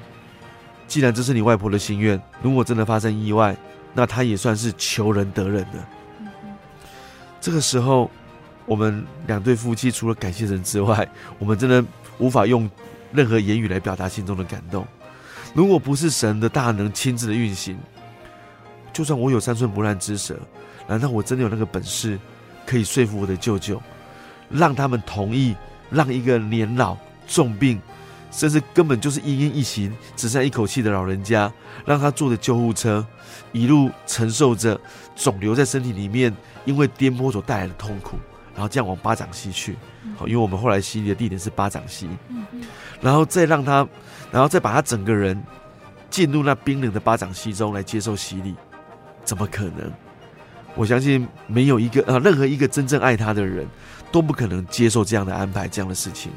既然这是你外婆的心愿，如果真的发生意外，那他也算是求人得人的。这个时候，我们两对夫妻除了感谢神之外，我们真的无法用任何言语来表达心中的感动。如果不是神的大能亲自的运行，就算我有三寸不烂之舌，难道我真的有那个本事可以说服我的舅舅，让他们同意让一个年老重病，甚至根本就是奄奄一息、只剩一口气的老人家，让他坐着救护车，一路承受着肿瘤在身体里面因为颠簸所带来的痛苦，然后这样往巴掌溪去。好，因为我们后来洗礼的地点是巴掌溪，然后再让他，然后再把他整个人进入那冰冷的巴掌溪中来接受洗礼，怎么可能？我相信没有一个啊，任何一个真正爱他的人都不可能接受这样的安排，这样的事情。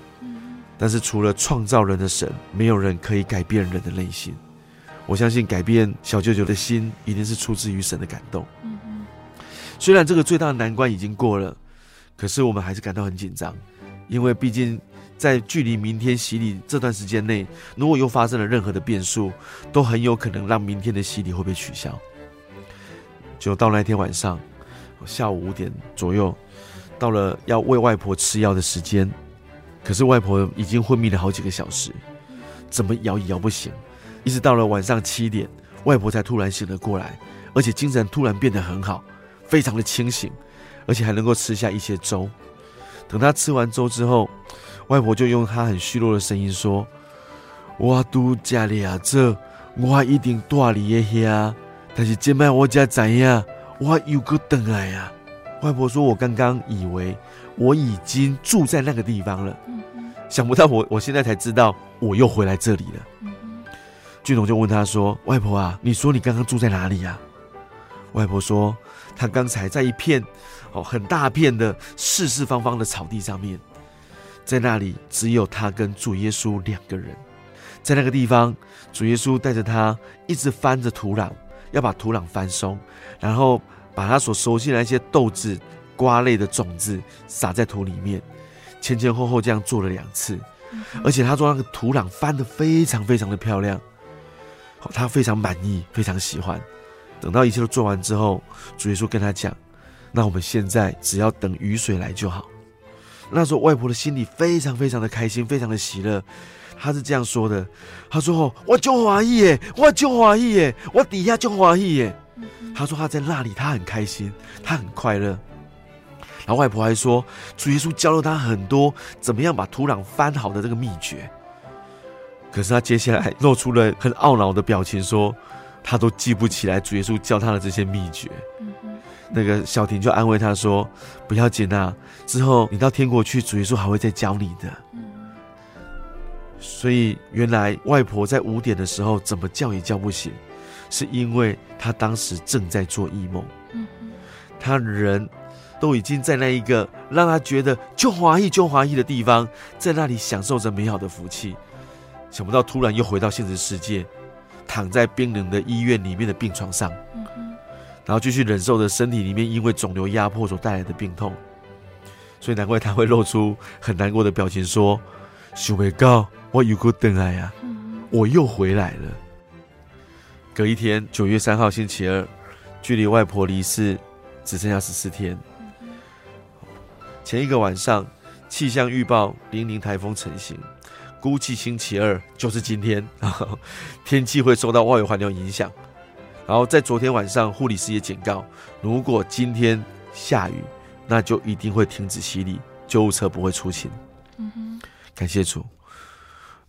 但是除了创造人的神，没有人可以改变人的内心。我相信改变小舅舅的心，一定是出自于神的感动。虽然这个最大的难关已经过了，可是我们还是感到很紧张，因为毕竟在距离明天洗礼这段时间内，如果又发生了任何的变数，都很有可能让明天的洗礼会被取消。就到那天晚上，下午五点左右，到了要喂外婆吃药的时间。可是外婆已经昏迷了好几个小时，怎么摇也摇不醒，一直到了晚上七点，外婆才突然醒了过来，而且精神突然变得很好，非常的清醒，而且还能够吃下一些粥。等她吃完粥之后，外婆就用她很虚弱的声音说：“我都家里啊，这我一定大你的遐，但是今麦我才知影，我又个回来呀。”外婆说：“我刚刚以为我已经住在那个地方了。”想不到我，我现在才知道我又回来这里了。嗯、俊龙就问他说：“外婆啊，你说你刚刚住在哪里呀、啊？”外婆说：“她刚才在一片哦很大片的四四方方的草地上面，在那里只有他跟主耶稣两个人。在那个地方，主耶稣带着他一直翻着土壤，要把土壤翻松，然后把他所熟悉的那些豆子、瓜类的种子撒在土里面。”前前后后这样做了两次，而且他说那个土壤翻得非常非常的漂亮，他非常满意，非常喜欢。等到一切都做完之后，主耶稣跟他讲：“那我们现在只要等雨水来就好。”那时候外婆的心里非常非常的开心，非常的喜乐。他是这样说的：“他说哦，我就欢喜耶，我就欢喜耶，我底下就欢喜耶。”他说他在那里，他很开心，他很快乐。然后外婆还说，主耶稣教了他很多怎么样把土壤翻好的这个秘诀。可是他接下来露出了很懊恼的表情，说他都记不起来主耶稣教他的这些秘诀。那个小婷就安慰他说：“不要紧啊，之后你到天国去，主耶稣还会再教你的。”所以原来外婆在五点的时候怎么叫也叫不醒，是因为她当时正在做异梦。她人。都已经在那一个让她觉得就华裔就华裔的地方，在那里享受着美好的福气，想不到突然又回到现实世界，躺在冰冷的医院里面的病床上，然后继续忍受着身体里面因为肿瘤压迫所带来的病痛，所以难怪他会露出很难过的表情，说：“想不到我有过等来呀，我又回来了。”隔一天，九月三号星期二，距离外婆离世只剩下十四天。前一个晚上，气象预报零零台风成型，估计星期二就是今天，天气会受到外围环流影响。然后在昨天晚上，护理师也警告，如果今天下雨，那就一定会停止洗礼，救护车不会出勤。嗯哼，感谢主。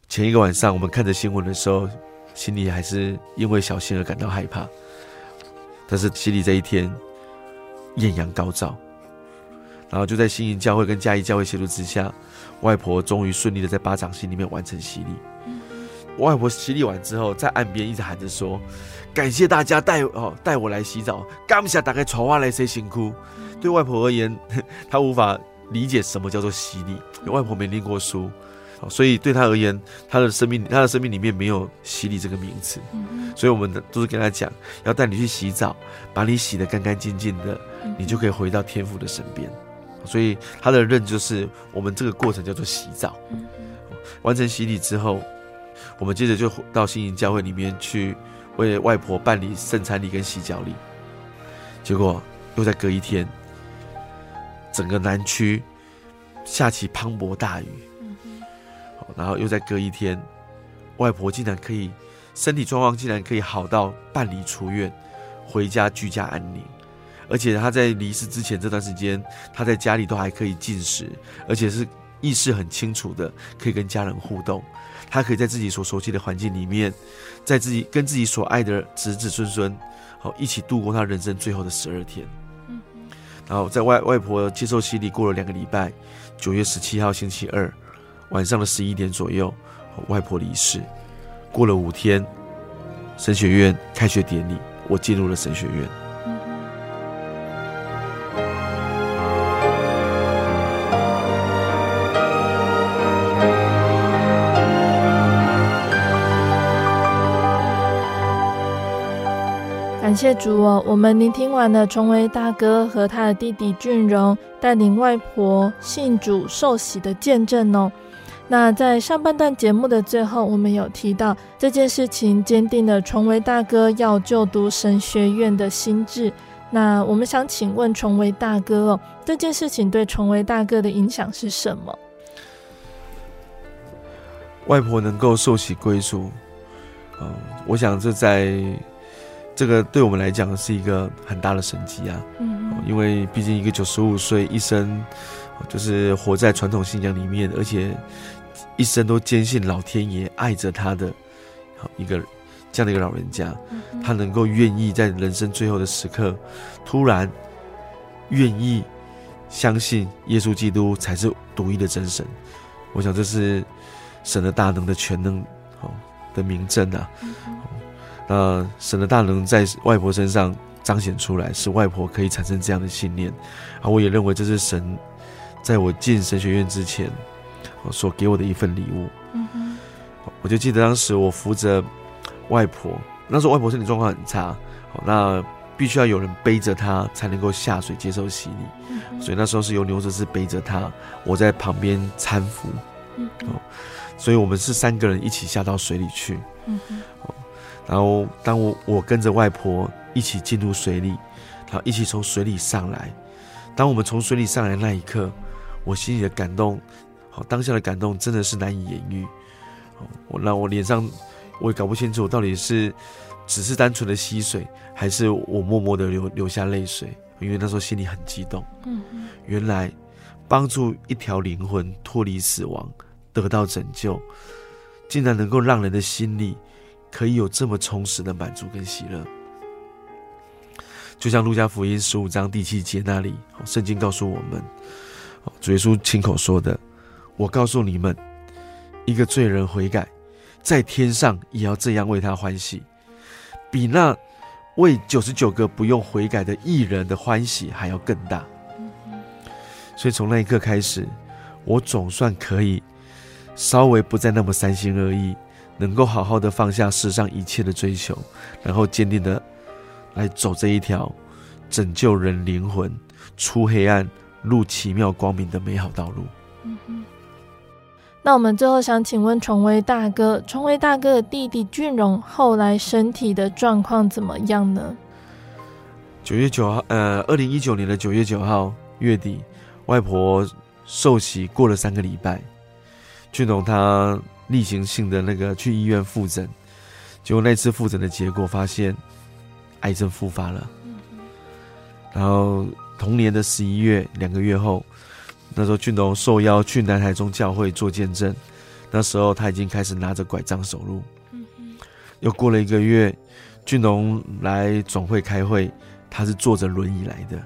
前一个晚上，我们看着新闻的时候，心里还是因为小新而感到害怕。但是洗礼这一天，艳阳高照。然后就在新营教会跟嘉义教会协助之下，外婆终于顺利的在巴掌心里面完成洗礼。嗯、外婆洗礼完之后，在岸边一直喊着说：“感谢大家带哦带我来洗澡，刚下打开床花来谁辛苦。”对外婆而言，她无法理解什么叫做洗礼，外婆没念过书，所以对他而言，他的生命他的生命里面没有洗礼这个名词。嗯、所以我们都是跟他讲，要带你去洗澡，把你洗得干干净净的，你就可以回到天父的身边。所以他的任就是我们这个过程叫做洗澡，完成洗礼之后，我们接着就到新营教会里面去为外婆办理圣餐礼跟洗脚礼。结果又在隔一天，整个南区下起磅礴大雨，然后又再隔一天，外婆竟然可以身体状况竟然可以好到办理出院，回家居家安宁。而且她在离世之前这段时间，她在家里都还可以进食，而且是意识很清楚的，可以跟家人互动。她可以在自己所熟悉的环境里面，在自己跟自己所爱的子子孙孙，好一起度过她人生最后的十二天。然后在外外婆接受洗礼过了两个礼拜，九月十七号星期二晚上的十一点左右，外婆离世。过了五天，神学院开学典礼，我进入了神学院。感谢主哦，我们聆听完了崇维大哥和他的弟弟俊荣带领外婆信主受洗的见证哦。那在上半段节目的最后，我们有提到这件事情，坚定了崇维大哥要就读神学院的心智。那我们想请问崇维大哥哦，这件事情对崇维大哥的影响是什么？外婆能够受洗归主，嗯，我想这在。这个对我们来讲是一个很大的神迹啊！嗯，因为毕竟一个九十五岁一生，就是活在传统信仰里面，而且一生都坚信老天爷爱着他的，好一个这样的一个老人家，他能够愿意在人生最后的时刻，突然愿意相信耶稣基督才是独一的真神。我想这是神的大能的全能，好的明证啊！那神的大能在外婆身上彰显出来，使外婆可以产生这样的信念。啊，我也认为这是神在我进神学院之前，所给我的一份礼物。嗯哼，我就记得当时我扶着外婆，那时候外婆身体状况很差，那必须要有人背着她才能够下水接受洗礼，所以那时候是由牛哲士背着她，我在旁边搀扶。嗯，所以我们是三个人一起下到水里去。嗯哼。然后，当我我跟着外婆一起进入水里，然后一起从水里上来。当我们从水里上来那一刻，我心里的感动，好当下的感动真的是难以言喻。我那我脸上我也搞不清楚到底是只是单纯的吸水，还是我默默的流流下泪水，因为那时候心里很激动。嗯，原来帮助一条灵魂脱离死亡，得到拯救，竟然能够让人的心里。可以有这么充实的满足跟喜乐，就像路加福音十五章第七节那里，圣经告诉我们，主耶稣亲口说的：“我告诉你们，一个罪人悔改，在天上也要这样为他欢喜，比那为九十九个不用悔改的义人的欢喜还要更大。”所以从那一刻开始，我总算可以稍微不再那么三心二意。能够好好的放下世上一切的追求，然后坚定的来走这一条拯救人灵魂、出黑暗入奇妙光明的美好道路。那我们最后想请问崇威大哥，崇威大哥的弟弟俊荣后来身体的状况怎么样呢？九月九号，呃，二零一九年的九月九号月底，外婆受洗过了三个礼拜，俊荣他。例行性的那个去医院复诊，结果那次复诊的结果发现癌症复发了。然后同年的十一月，两个月后，那时候俊荣受邀去南台中教会做见证，那时候他已经开始拿着拐杖走路。嗯又过了一个月，俊荣来总会开会，他是坐着轮椅来的。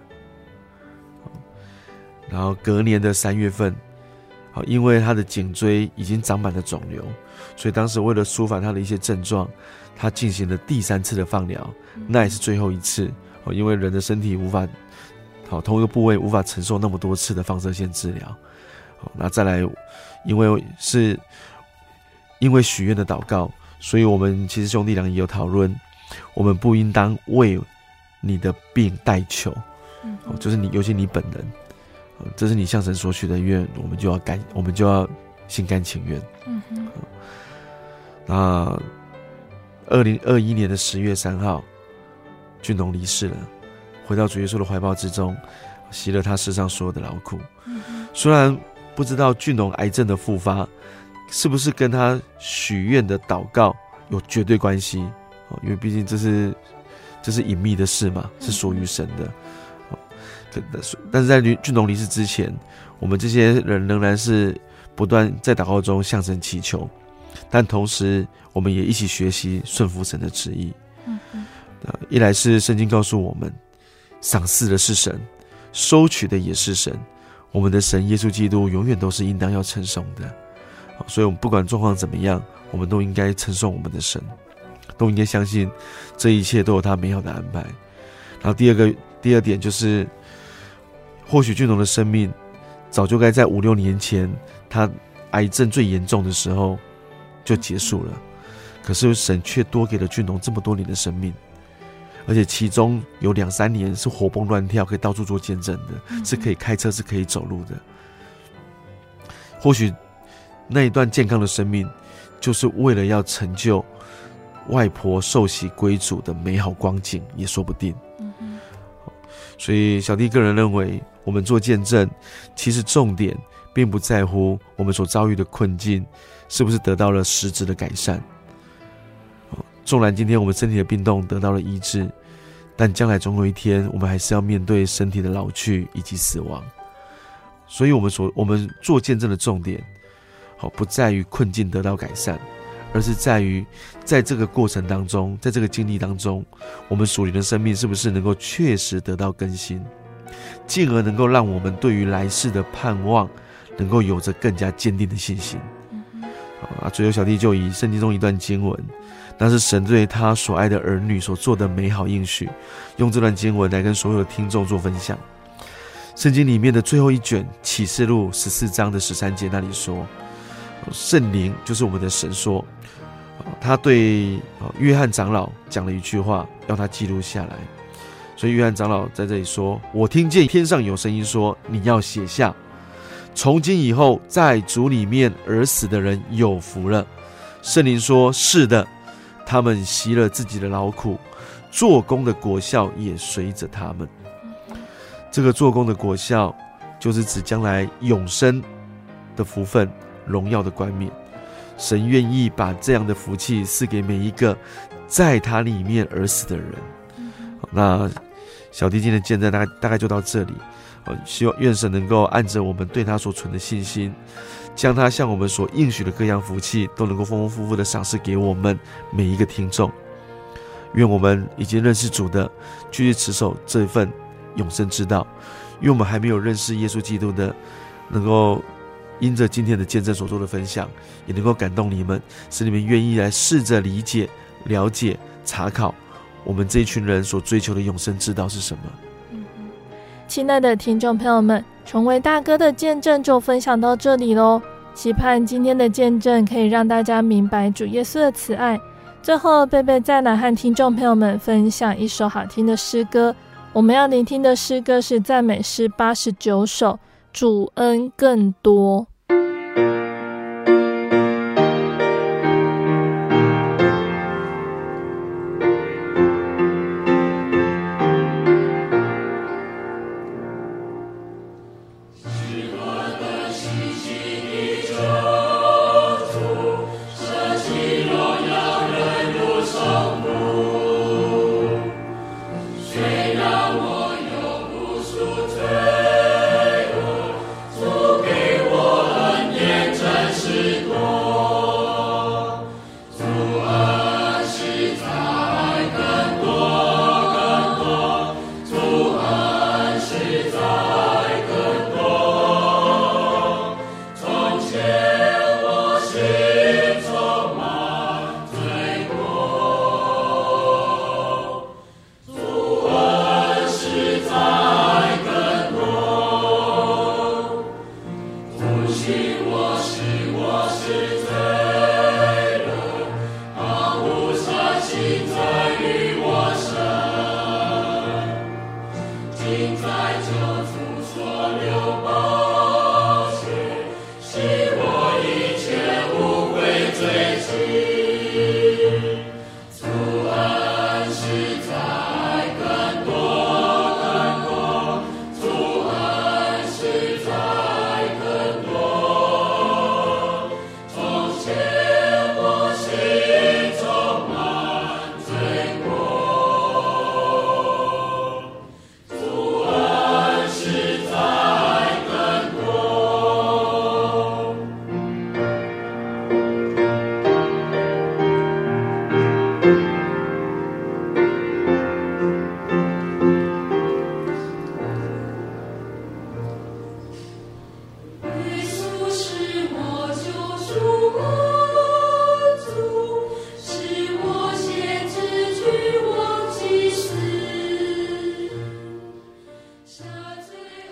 然后隔年的三月份。好，因为他的颈椎已经长满了肿瘤，所以当时为了舒缓他的一些症状，他进行了第三次的放疗，那也是最后一次。哦，因为人的身体无法，好，同一个部位无法承受那么多次的放射线治疗。好，那再来，因为是因为许愿的祷告，所以我们其实兄弟俩也有讨论，我们不应当为你的病代求，哦，就是你，尤其你本人。这是你向神所许的愿，我们就要甘，我们就要心甘情愿。嗯哼。那二零二一年的十月三号，俊龙离世了，回到主耶稣的怀抱之中，洗了他世上所有的劳苦。虽然不知道俊龙癌症的复发是不是跟他许愿的祷告有绝对关系？哦，因为毕竟这是这是隐秘的事嘛，是属于神的。哦，但是在俊俊龙离世之前，我们这些人仍然是不断在祷告中向神祈求，但同时我们也一起学习顺服神的旨意。嗯嗯。一来是圣经告诉我们，赏赐的是神，收取的也是神。我们的神耶稣基督永远都是应当要称颂的，所以，我们不管状况怎么样，我们都应该称颂我们的神，都应该相信这一切都有他美好的安排。然后，第二个第二点就是，或许俊龙的生命早就该在五六年前他癌症最严重的时候就结束了，可是神却多给了俊龙这么多年的生命。而且其中有两三年是活蹦乱跳，可以到处做见证的，嗯、是可以开车，是可以走路的。或许那一段健康的生命，就是为了要成就外婆受洗归主的美好光景，也说不定。所以小弟个人认为，我们做见证，其实重点并不在乎我们所遭遇的困境是不是得到了实质的改善。纵然今天我们身体的病痛得到了医治，但将来总有一天，我们还是要面对身体的老去以及死亡。所以，我们所我们做见证的重点，好，不在于困境得到改善，而是在于在这个过程当中，在这个经历当中，我们属灵的生命是不是能够确实得到更新，进而能够让我们对于来世的盼望，能够有着更加坚定的信心。啊，最后小弟就以圣经中一段经文。那是神对他所爱的儿女所做的美好应许，用这段经文来跟所有的听众做分享。圣经里面的最后一卷启示录十四章的十三节那里说，圣灵就是我们的神说，他对约翰长老讲了一句话，要他记录下来。所以约翰长老在这里说：“我听见天上有声音说，你要写下，从今以后在主里面而死的人有福了。”圣灵说：“是的。”他们习了自己的劳苦，做工的果效也随着他们。这个做工的果效，就是指将来永生的福分、荣耀的冠冕。神愿意把这样的福气赐给每一个在他里面而死的人。那小弟今天的见证大概大概就到这里。希望愿神能够按着我们对他所存的信心。将他向我们所应许的各样福气，都能够丰丰富富的赏赐给我们每一个听众。愿我们已经认识主的，继续持守这份永生之道；愿我们还没有认识耶稣基督的，能够因着今天的见证所做的分享，也能够感动你们，使你们愿意来试着理解、了解、查考我们这一群人所追求的永生之道是什么。亲爱的听众朋友们，成为大哥的见证就分享到这里喽。期盼今天的见证可以让大家明白主耶稣的慈爱。最后，贝贝再来和听众朋友们分享一首好听的诗歌。我们要聆听的诗歌是赞美诗八十九首，《主恩更多》。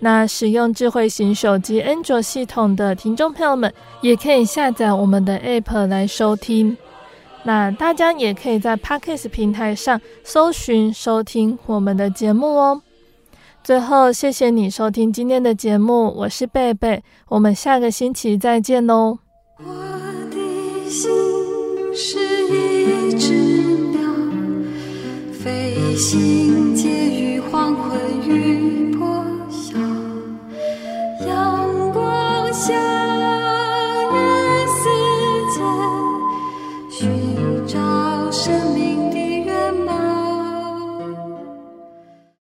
那使用智慧型手机安卓系统的听众朋友们，也可以下载我们的 App 来收听。那大家也可以在 Podcast 平台上搜寻收听我们的节目哦。最后，谢谢你收听今天的节目，我是贝贝，我们下个星期再见喽。我的心是一只鸟，飞行。家。